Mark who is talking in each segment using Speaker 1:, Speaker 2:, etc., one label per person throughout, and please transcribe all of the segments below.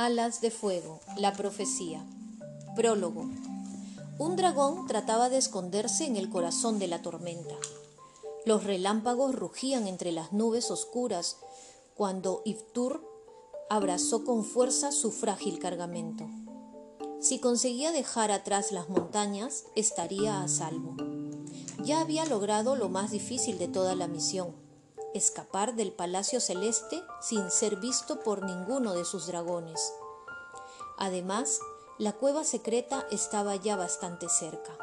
Speaker 1: Alas de fuego, la profecía. Prólogo. Un dragón trataba de esconderse en el corazón de la tormenta. Los relámpagos rugían entre las nubes oscuras cuando Iftur abrazó con fuerza su frágil cargamento. Si conseguía dejar atrás las montañas, estaría a salvo. Ya había logrado lo más difícil de toda la misión, escapar del Palacio Celeste sin ser visto por ninguno de sus dragones. Además, la cueva secreta estaba ya bastante cerca.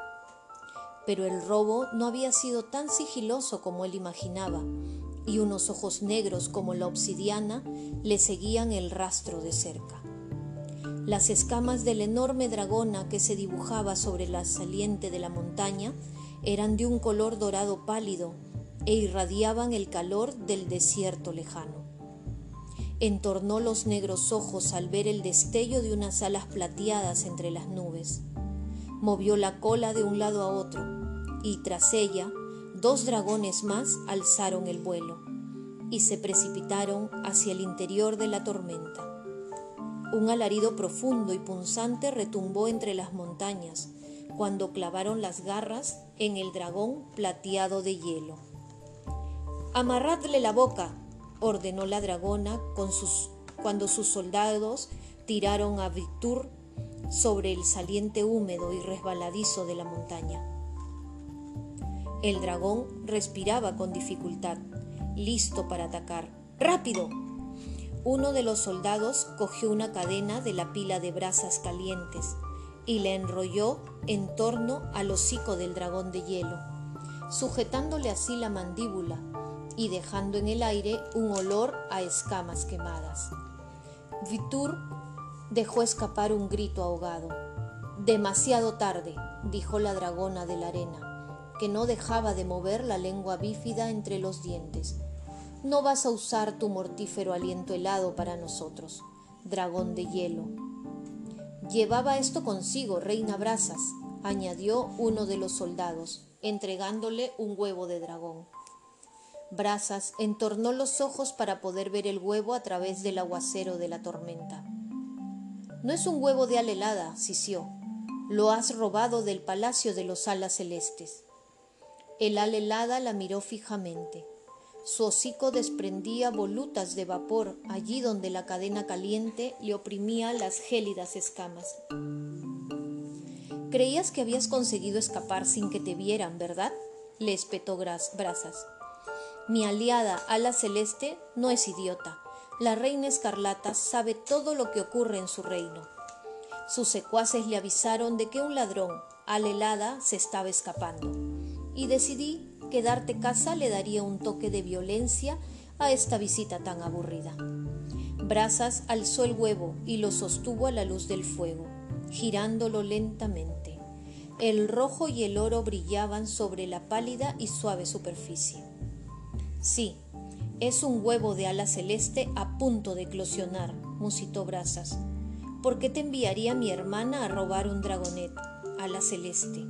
Speaker 1: Pero el robo no había sido tan sigiloso como él imaginaba, y unos ojos negros como la obsidiana le seguían el rastro de cerca. Las escamas de la enorme dragona que se dibujaba sobre la saliente de la montaña eran de un color dorado pálido e irradiaban el calor del desierto lejano. Entornó los negros ojos al ver el destello de unas alas plateadas entre las nubes. Movió la cola de un lado a otro y tras ella dos dragones más alzaron el vuelo y se precipitaron hacia el interior de la tormenta. Un alarido profundo y punzante retumbó entre las montañas cuando clavaron las garras en el dragón plateado de hielo. Amarradle la boca, ordenó la dragona cuando sus soldados tiraron a Victur sobre el saliente húmedo y resbaladizo de la montaña. El dragón respiraba con dificultad, listo para atacar. ¡Rápido! Uno de los soldados cogió una cadena de la pila de brasas calientes y la enrolló en torno al hocico del dragón de hielo, sujetándole así la mandíbula y dejando en el aire un olor a escamas quemadas. Vitur dejó escapar un grito ahogado. Demasiado tarde, dijo la dragona de la arena, que no dejaba de mover la lengua bífida entre los dientes. No vas a usar tu mortífero aliento helado para nosotros, dragón de hielo. Llevaba esto consigo, reina Brasas, añadió uno de los soldados, entregándole un huevo de dragón. Brasas entornó los ojos para poder ver el huevo a través del aguacero de la tormenta. No es un huevo de alelada, sisió. Lo has robado del palacio de los alas celestes. El alelada la miró fijamente. Su hocico desprendía volutas de vapor allí donde la cadena caliente le oprimía las gélidas escamas. Creías que habías conseguido escapar sin que te vieran, ¿verdad? le espetó Brasas. Mi aliada Ala Celeste no es idiota. La reina Escarlata sabe todo lo que ocurre en su reino. Sus secuaces le avisaron de que un ladrón, Alelada, se estaba escapando. Y decidí que darte casa le daría un toque de violencia a esta visita tan aburrida. Brasas alzó el huevo y lo sostuvo a la luz del fuego, girándolo lentamente. El rojo y el oro brillaban sobre la pálida y suave superficie. Sí, es un huevo de ala celeste a punto de eclosionar, musitó Brasas. ¿Por qué te enviaría mi hermana a robar un dragonet, ala celeste?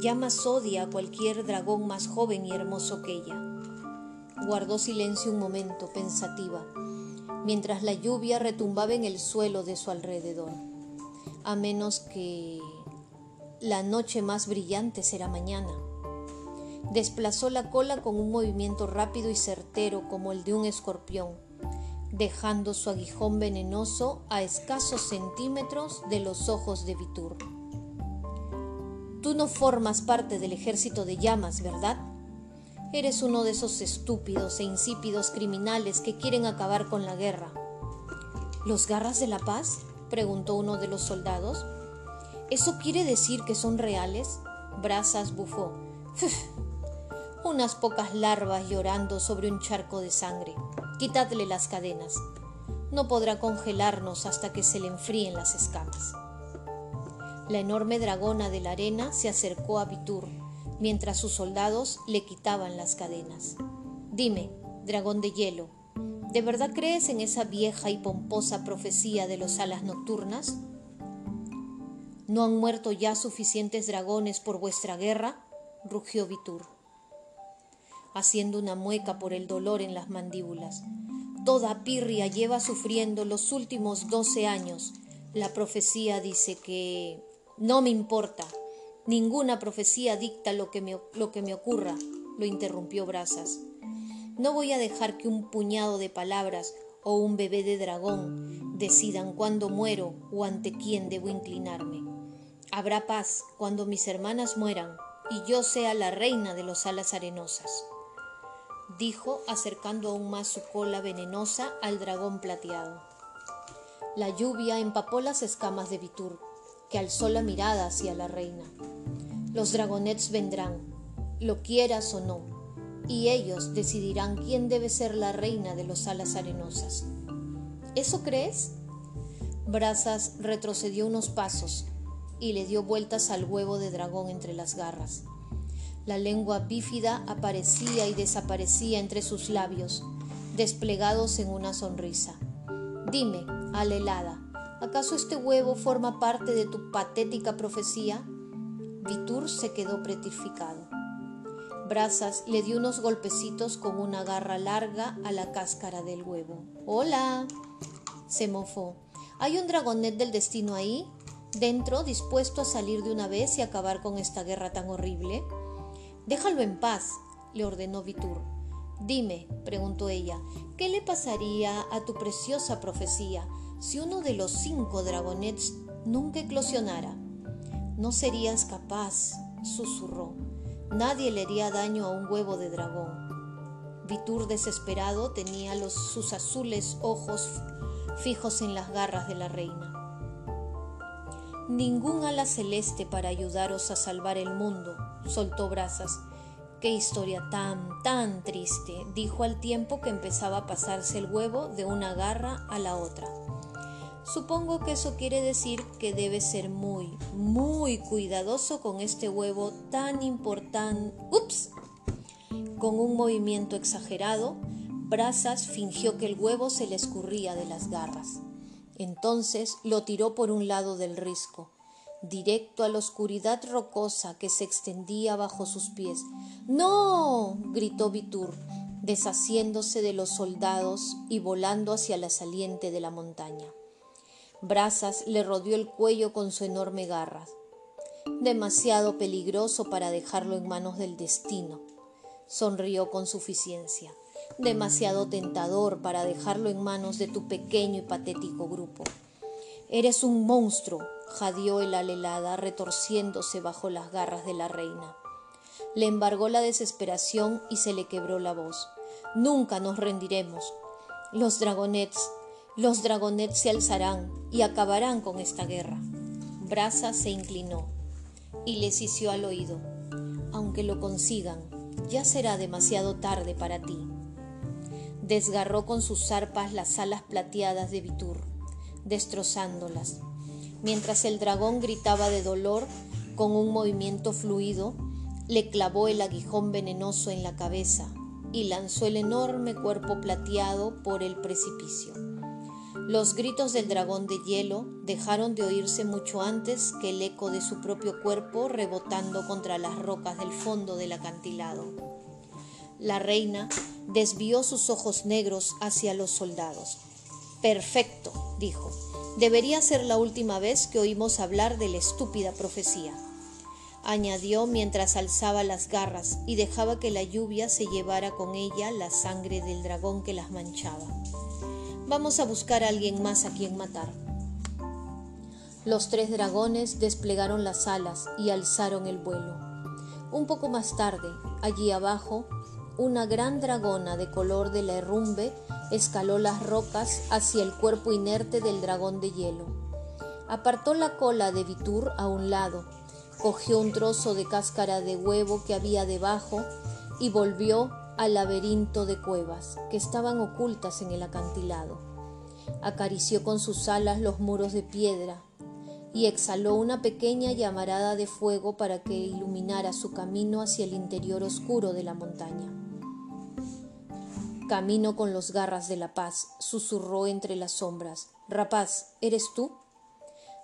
Speaker 1: Llama odia a cualquier dragón más joven y hermoso que ella. Guardó silencio un momento, pensativa, mientras la lluvia retumbaba en el suelo de su alrededor. A menos que la noche más brillante será mañana. Desplazó la cola con un movimiento rápido y certero como el de un escorpión, dejando su aguijón venenoso a escasos centímetros de los ojos de Vitur. Tú no formas parte del ejército de llamas, ¿verdad? Eres uno de esos estúpidos e insípidos criminales que quieren acabar con la guerra. ¿Los garras de la paz? preguntó uno de los soldados. ¿Eso quiere decir que son reales? Brasas bufó unas pocas larvas llorando sobre un charco de sangre. Quitadle las cadenas. No podrá congelarnos hasta que se le enfríen las escamas. La enorme dragona de la arena se acercó a Vitur, mientras sus soldados le quitaban las cadenas. Dime, dragón de hielo, ¿de verdad crees en esa vieja y pomposa profecía de los alas nocturnas? ¿No han muerto ya suficientes dragones por vuestra guerra? rugió Vitur haciendo una mueca por el dolor en las mandíbulas. toda Pirria lleva sufriendo los últimos doce años. La profecía dice que no me importa. Ninguna profecía dicta lo que me, lo que me ocurra, lo interrumpió Brasas. No voy a dejar que un puñado de palabras o un bebé de dragón decidan cuándo muero o ante quién debo inclinarme. Habrá paz cuando mis hermanas mueran y yo sea la reina de los alas arenosas, dijo acercando aún más su cola venenosa al dragón plateado. La lluvia empapó las escamas de Vitur, que alzó la mirada hacia la reina. Los dragonets vendrán, lo quieras o no, y ellos decidirán quién debe ser la reina de los alas arenosas. ¿Eso crees? Brazas retrocedió unos pasos y le dio vueltas al huevo de dragón entre las garras. La lengua bífida aparecía y desaparecía entre sus labios, desplegados en una sonrisa. Dime, alelada, ¿acaso este huevo forma parte de tu patética profecía? Vitur se quedó petrificado. Brazas le dio unos golpecitos con una garra larga a la cáscara del huevo. ¡Hola! se mofó. ¿Hay un dragonet del destino ahí? ¿Dentro, dispuesto a salir de una vez y acabar con esta guerra tan horrible? Déjalo en paz, le ordenó Vitur. Dime, preguntó ella, ¿qué le pasaría a tu preciosa profecía si uno de los cinco dragonets nunca eclosionara? No serías capaz, susurró. Nadie le haría daño a un huevo de dragón. Vitur desesperado tenía sus azules ojos fijos en las garras de la reina. Ningún ala celeste para ayudaros a salvar el mundo, soltó Brazas. Qué historia tan, tan triste, dijo al tiempo que empezaba a pasarse el huevo de una garra a la otra. Supongo que eso quiere decir que debe ser muy, muy cuidadoso con este huevo tan importante. ¡Ups! Con un movimiento exagerado, Brazas fingió que el huevo se le escurría de las garras. Entonces lo tiró por un lado del risco, directo a la oscuridad rocosa que se extendía bajo sus pies. ¡No! gritó Vitur, deshaciéndose de los soldados y volando hacia la saliente de la montaña. Brazas le rodeó el cuello con su enorme garra. Demasiado peligroso para dejarlo en manos del destino. Sonrió con suficiencia. Demasiado tentador para dejarlo en manos de tu pequeño y patético grupo. Eres un monstruo, jadeó el alelada, retorciéndose bajo las garras de la reina. Le embargó la desesperación y se le quebró la voz. Nunca nos rendiremos. Los dragonets los dragonets se alzarán y acabarán con esta guerra. Brasa se inclinó y les hició al oído. Aunque lo consigan, ya será demasiado tarde para ti. Desgarró con sus zarpas las alas plateadas de Vitur, destrozándolas. Mientras el dragón gritaba de dolor, con un movimiento fluido, le clavó el aguijón venenoso en la cabeza y lanzó el enorme cuerpo plateado por el precipicio. Los gritos del dragón de hielo dejaron de oírse mucho antes que el eco de su propio cuerpo rebotando contra las rocas del fondo del acantilado. La reina desvió sus ojos negros hacia los soldados. Perfecto, dijo. Debería ser la última vez que oímos hablar de la estúpida profecía. Añadió mientras alzaba las garras y dejaba que la lluvia se llevara con ella la sangre del dragón que las manchaba. Vamos a buscar a alguien más a quien matar. Los tres dragones desplegaron las alas y alzaron el vuelo. Un poco más tarde, allí abajo, una gran dragona de color de la herrumbe escaló las rocas hacia el cuerpo inerte del dragón de hielo. Apartó la cola de Vitur a un lado, cogió un trozo de cáscara de huevo que había debajo y volvió al laberinto de cuevas que estaban ocultas en el acantilado. Acarició con sus alas los muros de piedra y exhaló una pequeña llamarada de fuego para que iluminara su camino hacia el interior oscuro de la montaña. Camino con los garras de la paz, susurró entre las sombras. Rapaz, ¿eres tú?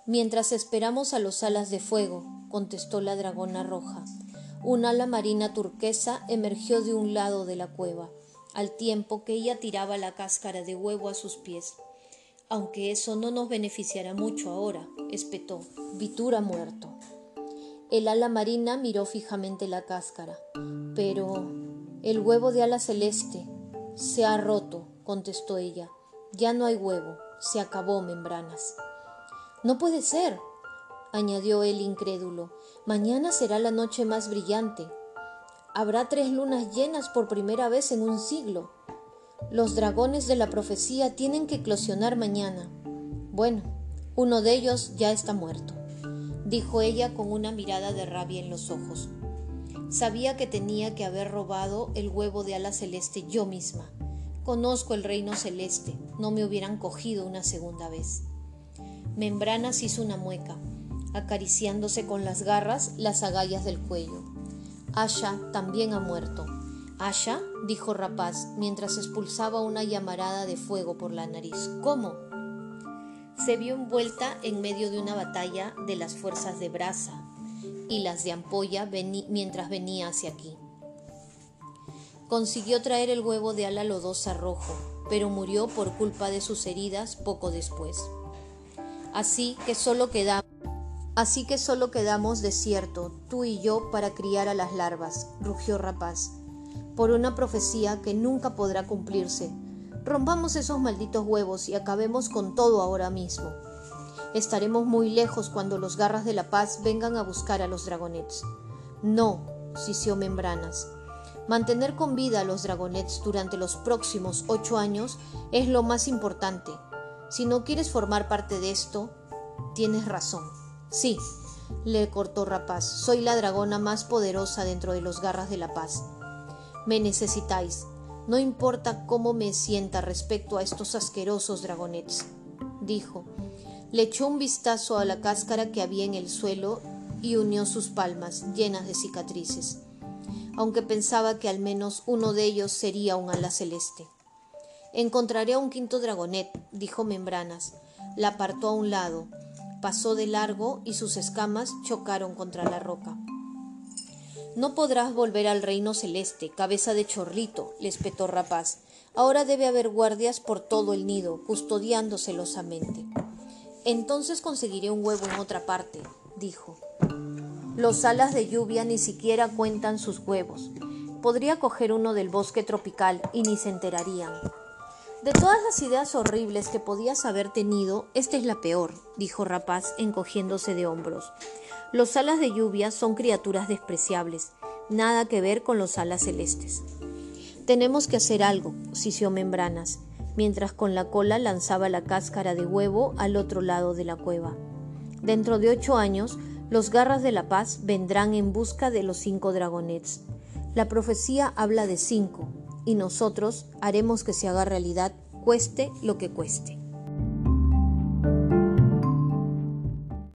Speaker 1: Mientras esperamos a los alas de fuego, contestó la dragona roja. Un ala marina turquesa emergió de un lado de la cueva. al tiempo que ella tiraba la cáscara de huevo a sus pies. Aunque eso no nos beneficiará mucho ahora, espetó. Vitura muerto. El ala marina miró fijamente la cáscara. Pero el huevo de ala celeste se ha roto, contestó ella. Ya no hay huevo, se acabó membranas. No puede ser, añadió él incrédulo. Mañana será la noche más brillante. Habrá tres lunas llenas por primera vez en un siglo. Los dragones de la profecía tienen que eclosionar mañana. Bueno, uno de ellos ya está muerto, dijo ella con una mirada de rabia en los ojos. Sabía que tenía que haber robado el huevo de ala celeste yo misma. Conozco el reino celeste, no me hubieran cogido una segunda vez. Membranas hizo una mueca, acariciándose con las garras las agallas del cuello. Asha también ha muerto. Asha, dijo Rapaz, mientras expulsaba una llamarada de fuego por la nariz. ¿Cómo? Se vio envuelta en medio de una batalla de las fuerzas de Brasa y las de Ampolla mientras venía hacia aquí. Consiguió traer el huevo de ala lodosa rojo, pero murió por culpa de sus heridas poco después. Así que solo quedamos Así que solo quedamos desierto, tú y yo, para criar a las larvas, rugió Rapaz, por una profecía que nunca podrá cumplirse. Rompamos esos malditos huevos y acabemos con todo ahora mismo. Estaremos muy lejos cuando los garras de la paz vengan a buscar a los dragonets. No, sisió Membranas. Mantener con vida a los dragonets durante los próximos ocho años es lo más importante. Si no quieres formar parte de esto, tienes razón. Sí, le cortó Rapaz, soy la dragona más poderosa dentro de los garras de la paz. Me necesitáis, no importa cómo me sienta respecto a estos asquerosos dragonets, dijo. Le echó un vistazo a la cáscara que había en el suelo y unió sus palmas, llenas de cicatrices, aunque pensaba que al menos uno de ellos sería un ala celeste. Encontraré a un quinto dragonet, dijo Membranas. La apartó a un lado, pasó de largo y sus escamas chocaron contra la roca. No podrás volver al reino celeste, cabeza de chorrito, le espetó Rapaz. Ahora debe haber guardias por todo el nido, custodiando celosamente. Entonces conseguiré un huevo en otra parte, dijo. Los alas de lluvia ni siquiera cuentan sus huevos. Podría coger uno del bosque tropical y ni se enterarían. De todas las ideas horribles que podías haber tenido, esta es la peor, dijo Rapaz encogiéndose de hombros. Los alas de lluvia son criaturas despreciables, nada que ver con los alas celestes. Tenemos que hacer algo, sisió Membranas, mientras con la cola lanzaba la cáscara de huevo al otro lado de la cueva. Dentro de ocho años, los garras de la paz vendrán en busca de los cinco dragonets. La profecía habla de cinco, y nosotros haremos que se haga realidad, cueste lo que cueste.